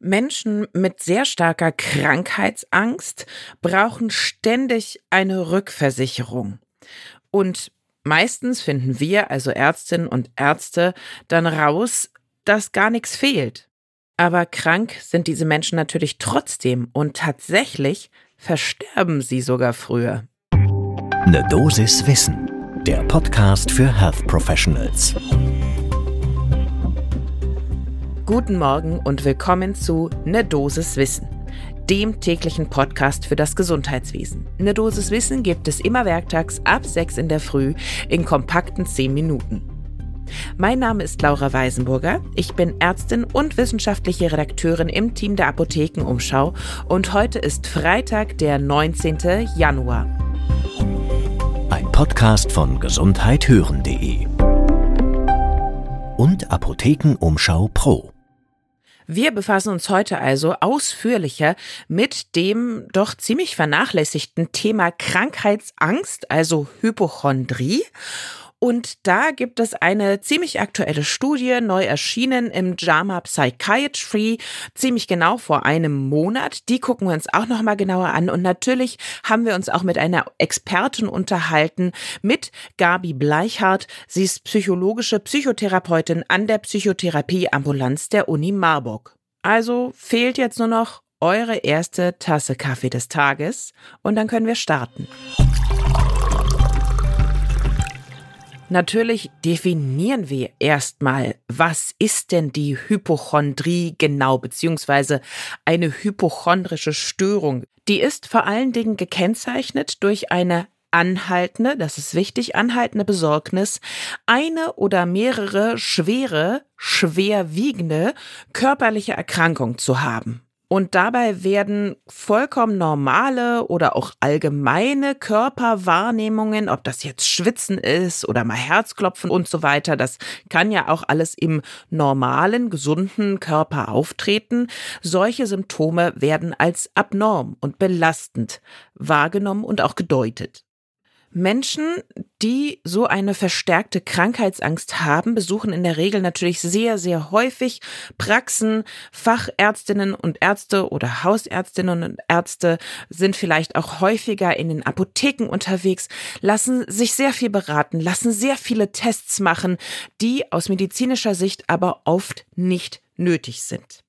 Menschen mit sehr starker Krankheitsangst brauchen ständig eine Rückversicherung. Und meistens finden wir, also Ärztinnen und Ärzte, dann raus, dass gar nichts fehlt. Aber krank sind diese Menschen natürlich trotzdem und tatsächlich versterben sie sogar früher. Eine Dosis Wissen, der Podcast für Health Professionals. Guten Morgen und willkommen zu Ne Dosis Wissen, dem täglichen Podcast für das Gesundheitswesen. Ne Dosis Wissen gibt es immer werktags ab 6 in der Früh in kompakten 10 Minuten. Mein Name ist Laura Weisenburger. Ich bin Ärztin und wissenschaftliche Redakteurin im Team der Apothekenumschau und heute ist Freitag, der 19. Januar. Ein Podcast von gesundheithören.de und Apothekenumschau Pro. Wir befassen uns heute also ausführlicher mit dem doch ziemlich vernachlässigten Thema Krankheitsangst, also Hypochondrie. Und da gibt es eine ziemlich aktuelle Studie, neu erschienen im JAMA Psychiatry, ziemlich genau vor einem Monat. Die gucken wir uns auch nochmal genauer an. Und natürlich haben wir uns auch mit einer Expertin unterhalten, mit Gabi Bleichhardt. Sie ist psychologische Psychotherapeutin an der Psychotherapieambulanz der Uni Marburg. Also fehlt jetzt nur noch eure erste Tasse Kaffee des Tages und dann können wir starten. Natürlich definieren wir erstmal, was ist denn die Hypochondrie genau, beziehungsweise eine hypochondrische Störung. Die ist vor allen Dingen gekennzeichnet durch eine anhaltende, das ist wichtig, anhaltende Besorgnis, eine oder mehrere schwere, schwerwiegende körperliche Erkrankung zu haben. Und dabei werden vollkommen normale oder auch allgemeine Körperwahrnehmungen, ob das jetzt Schwitzen ist oder mal Herzklopfen und so weiter, das kann ja auch alles im normalen, gesunden Körper auftreten. Solche Symptome werden als abnorm und belastend wahrgenommen und auch gedeutet. Menschen, die so eine verstärkte Krankheitsangst haben, besuchen in der Regel natürlich sehr, sehr häufig Praxen. Fachärztinnen und Ärzte oder Hausärztinnen und Ärzte sind vielleicht auch häufiger in den Apotheken unterwegs, lassen sich sehr viel beraten, lassen sehr viele Tests machen, die aus medizinischer Sicht aber oft nicht nötig sind.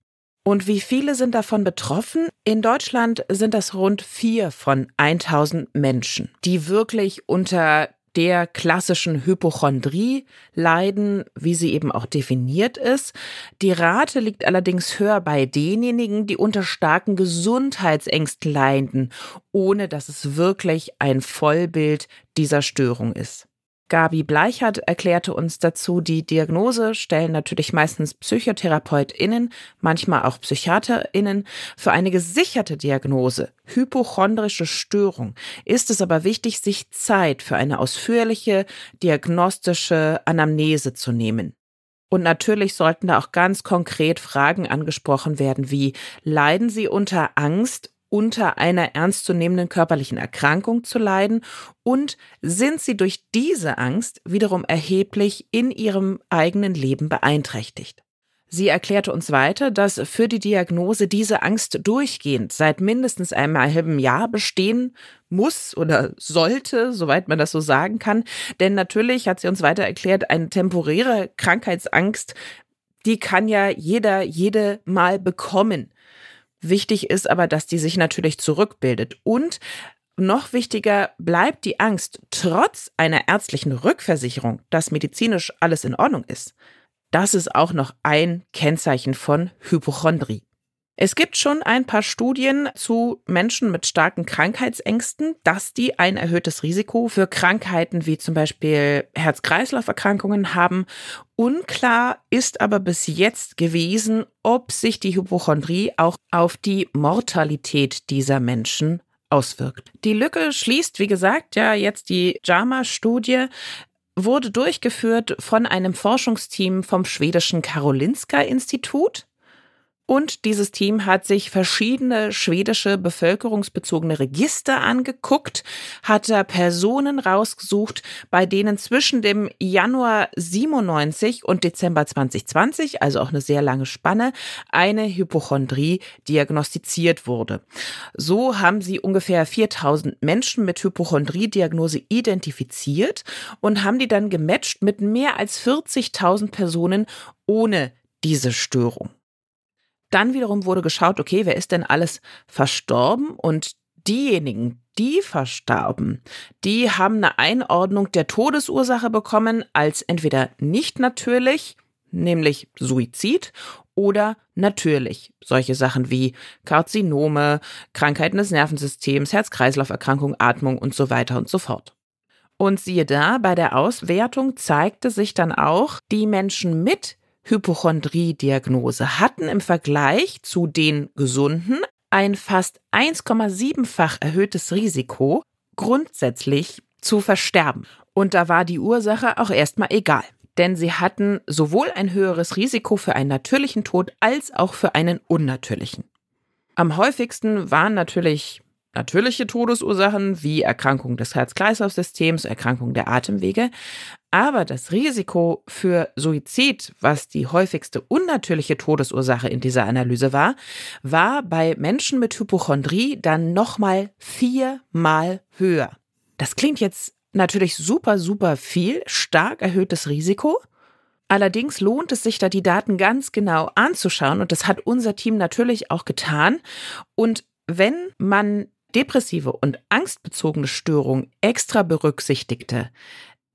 Und wie viele sind davon betroffen? In Deutschland sind das rund vier von 1000 Menschen, die wirklich unter der klassischen Hypochondrie leiden, wie sie eben auch definiert ist. Die Rate liegt allerdings höher bei denjenigen, die unter starken Gesundheitsängsten leiden, ohne dass es wirklich ein Vollbild dieser Störung ist. Gabi Bleichert erklärte uns dazu, die Diagnose stellen natürlich meistens PsychotherapeutInnen, manchmal auch PsychiaterInnen. Für eine gesicherte Diagnose, hypochondrische Störung, ist es aber wichtig, sich Zeit für eine ausführliche diagnostische Anamnese zu nehmen. Und natürlich sollten da auch ganz konkret Fragen angesprochen werden, wie leiden Sie unter Angst unter einer ernstzunehmenden körperlichen Erkrankung zu leiden und sind sie durch diese Angst wiederum erheblich in ihrem eigenen Leben beeinträchtigt. Sie erklärte uns weiter, dass für die Diagnose diese Angst durchgehend seit mindestens einem halben Jahr bestehen muss oder sollte, soweit man das so sagen kann. Denn natürlich hat sie uns weiter erklärt, eine temporäre Krankheitsangst, die kann ja jeder, jede mal bekommen. Wichtig ist aber, dass die sich natürlich zurückbildet. Und noch wichtiger bleibt die Angst, trotz einer ärztlichen Rückversicherung, dass medizinisch alles in Ordnung ist. Das ist auch noch ein Kennzeichen von Hypochondrie. Es gibt schon ein paar Studien zu Menschen mit starken Krankheitsängsten, dass die ein erhöhtes Risiko für Krankheiten wie zum Beispiel Herz-Kreislauf-Erkrankungen haben. Unklar ist aber bis jetzt gewesen, ob sich die Hypochondrie auch auf die Mortalität dieser Menschen auswirkt. Die Lücke schließt, wie gesagt, ja jetzt die JAMA-Studie wurde durchgeführt von einem Forschungsteam vom schwedischen Karolinska Institut. Und dieses Team hat sich verschiedene schwedische bevölkerungsbezogene Register angeguckt, hat da Personen rausgesucht, bei denen zwischen dem Januar 97 und Dezember 2020, also auch eine sehr lange Spanne, eine Hypochondrie diagnostiziert wurde. So haben sie ungefähr 4000 Menschen mit Hypochondrie-Diagnose identifiziert und haben die dann gematcht mit mehr als 40.000 Personen ohne diese Störung. Dann wiederum wurde geschaut, okay, wer ist denn alles verstorben? Und diejenigen, die verstarben, die haben eine Einordnung der Todesursache bekommen als entweder nicht natürlich, nämlich Suizid, oder natürlich. Solche Sachen wie Karzinome, Krankheiten des Nervensystems, Herz-Kreislauf-Erkrankung, Atmung und so weiter und so fort. Und siehe da, bei der Auswertung zeigte sich dann auch, die Menschen mit Hypochondrie-Diagnose hatten im Vergleich zu den Gesunden ein fast 1,7-fach erhöhtes Risiko, grundsätzlich zu versterben. Und da war die Ursache auch erstmal egal. Denn sie hatten sowohl ein höheres Risiko für einen natürlichen Tod als auch für einen unnatürlichen. Am häufigsten waren natürlich natürliche Todesursachen wie Erkrankung des Herz-Kreislauf-Systems, Erkrankung der Atemwege, aber das Risiko für Suizid, was die häufigste unnatürliche Todesursache in dieser Analyse war, war bei Menschen mit Hypochondrie dann nochmal viermal höher. Das klingt jetzt natürlich super, super viel, stark erhöhtes Risiko. Allerdings lohnt es sich da die Daten ganz genau anzuschauen und das hat unser Team natürlich auch getan. Und wenn man depressive und angstbezogene Störungen extra berücksichtigte,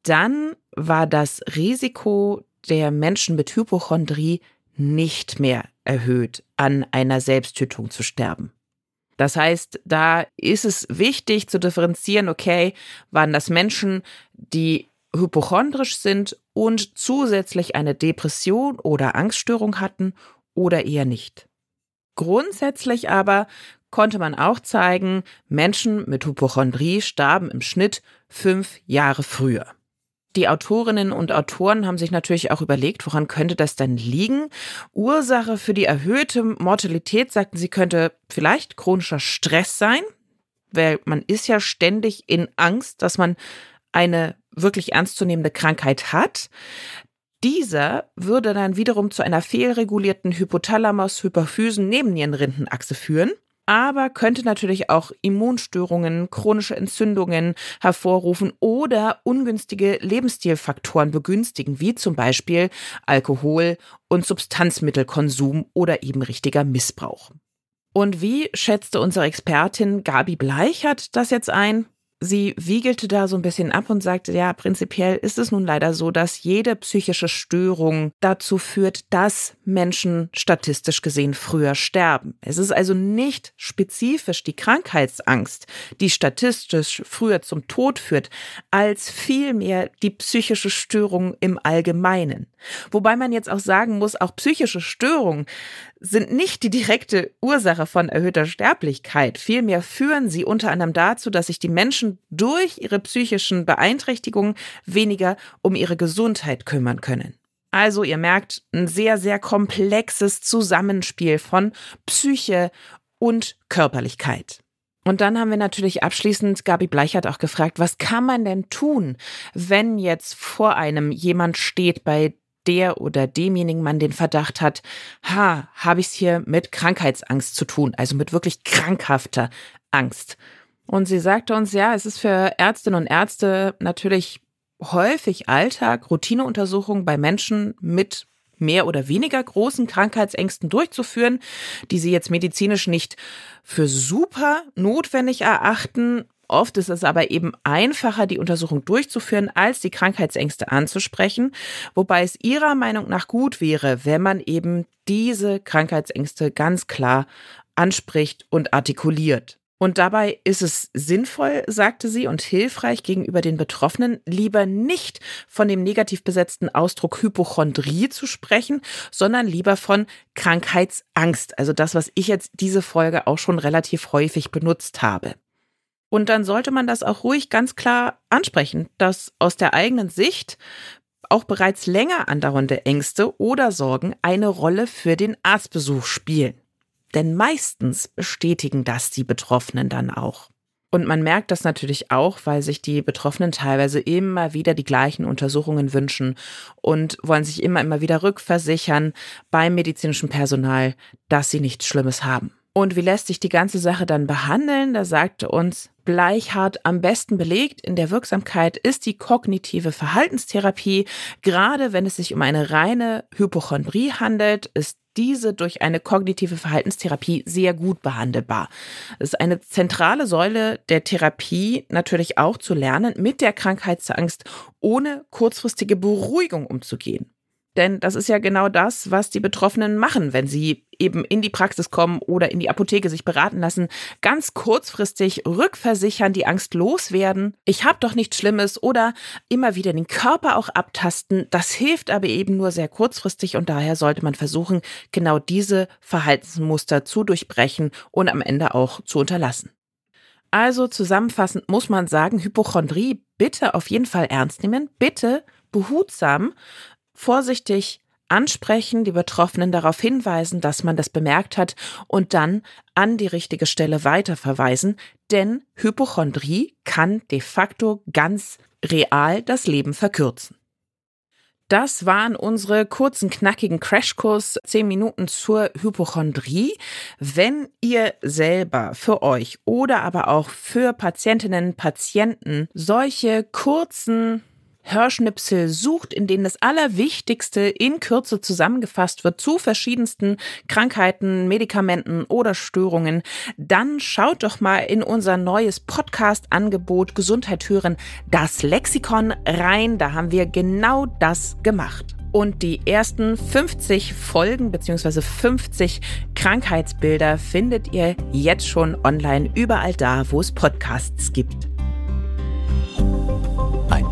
dann war das Risiko der Menschen mit Hypochondrie nicht mehr erhöht, an einer Selbsttötung zu sterben. Das heißt, da ist es wichtig zu differenzieren, okay, waren das Menschen, die hypochondrisch sind und zusätzlich eine Depression oder Angststörung hatten oder eher nicht. Grundsätzlich aber konnte man auch zeigen, Menschen mit Hypochondrie starben im Schnitt fünf Jahre früher. Die Autorinnen und Autoren haben sich natürlich auch überlegt, woran könnte das denn liegen? Ursache für die erhöhte Mortalität, sagten sie, könnte vielleicht chronischer Stress sein, weil man ist ja ständig in Angst, dass man eine wirklich ernstzunehmende Krankheit hat. Dieser würde dann wiederum zu einer fehlregulierten Hypothalamus-Hypophysen-Nebennierenrindenachse führen aber könnte natürlich auch Immunstörungen, chronische Entzündungen hervorrufen oder ungünstige Lebensstilfaktoren begünstigen, wie zum Beispiel Alkohol- und Substanzmittelkonsum oder eben richtiger Missbrauch. Und wie schätzte unsere Expertin Gabi Bleichert das jetzt ein? sie wiegelte da so ein bisschen ab und sagte, ja, prinzipiell ist es nun leider so, dass jede psychische Störung dazu führt, dass Menschen statistisch gesehen früher sterben. Es ist also nicht spezifisch die Krankheitsangst, die statistisch früher zum Tod führt, als vielmehr die psychische Störung im Allgemeinen. Wobei man jetzt auch sagen muss, auch psychische Störungen sind nicht die direkte Ursache von erhöhter Sterblichkeit. Vielmehr führen sie unter anderem dazu, dass sich die Menschen durch ihre psychischen Beeinträchtigungen weniger um ihre Gesundheit kümmern können. Also ihr merkt, ein sehr, sehr komplexes Zusammenspiel von Psyche und Körperlichkeit. Und dann haben wir natürlich abschließend Gabi Bleichert auch gefragt, was kann man denn tun, wenn jetzt vor einem jemand steht, bei der oder demjenigen man den Verdacht hat, ha, habe ich es hier mit Krankheitsangst zu tun, also mit wirklich krankhafter Angst. Und sie sagte uns, ja, es ist für Ärztinnen und Ärzte natürlich häufig Alltag, Routineuntersuchungen bei Menschen mit mehr oder weniger großen Krankheitsängsten durchzuführen, die sie jetzt medizinisch nicht für super notwendig erachten, Oft ist es aber eben einfacher, die Untersuchung durchzuführen, als die Krankheitsängste anzusprechen, wobei es ihrer Meinung nach gut wäre, wenn man eben diese Krankheitsängste ganz klar anspricht und artikuliert. Und dabei ist es sinnvoll, sagte sie, und hilfreich gegenüber den Betroffenen, lieber nicht von dem negativ besetzten Ausdruck Hypochondrie zu sprechen, sondern lieber von Krankheitsangst. Also das, was ich jetzt diese Folge auch schon relativ häufig benutzt habe. Und dann sollte man das auch ruhig ganz klar ansprechen, dass aus der eigenen Sicht auch bereits länger andauernde Ängste oder Sorgen eine Rolle für den Arztbesuch spielen. Denn meistens bestätigen das die Betroffenen dann auch. Und man merkt das natürlich auch, weil sich die Betroffenen teilweise immer wieder die gleichen Untersuchungen wünschen und wollen sich immer, immer wieder rückversichern beim medizinischen Personal, dass sie nichts Schlimmes haben. Und wie lässt sich die ganze Sache dann behandeln? Da sagte uns Bleichhardt am besten belegt in der Wirksamkeit ist die kognitive Verhaltenstherapie. Gerade wenn es sich um eine reine Hypochondrie handelt, ist diese durch eine kognitive Verhaltenstherapie sehr gut behandelbar. Es ist eine zentrale Säule der Therapie natürlich auch zu lernen, mit der Krankheitsangst ohne kurzfristige Beruhigung umzugehen. Denn das ist ja genau das, was die Betroffenen machen, wenn sie eben in die Praxis kommen oder in die Apotheke sich beraten lassen. Ganz kurzfristig rückversichern, die Angst loswerden. Ich habe doch nichts Schlimmes oder immer wieder den Körper auch abtasten. Das hilft aber eben nur sehr kurzfristig und daher sollte man versuchen, genau diese Verhaltensmuster zu durchbrechen und am Ende auch zu unterlassen. Also zusammenfassend muss man sagen, Hypochondrie bitte auf jeden Fall ernst nehmen, bitte behutsam vorsichtig ansprechen, die Betroffenen darauf hinweisen, dass man das bemerkt hat und dann an die richtige Stelle weiterverweisen, denn Hypochondrie kann de facto ganz real das Leben verkürzen. Das waren unsere kurzen, knackigen Crashkurs, 10 Minuten zur Hypochondrie. Wenn ihr selber für euch oder aber auch für Patientinnen, Patienten solche kurzen Hörschnipsel sucht, in denen das Allerwichtigste in Kürze zusammengefasst wird zu verschiedensten Krankheiten, Medikamenten oder Störungen, dann schaut doch mal in unser neues Podcast-Angebot Gesundheit hören, das Lexikon rein. Da haben wir genau das gemacht. Und die ersten 50 Folgen bzw. 50 Krankheitsbilder findet ihr jetzt schon online überall da, wo es Podcasts gibt.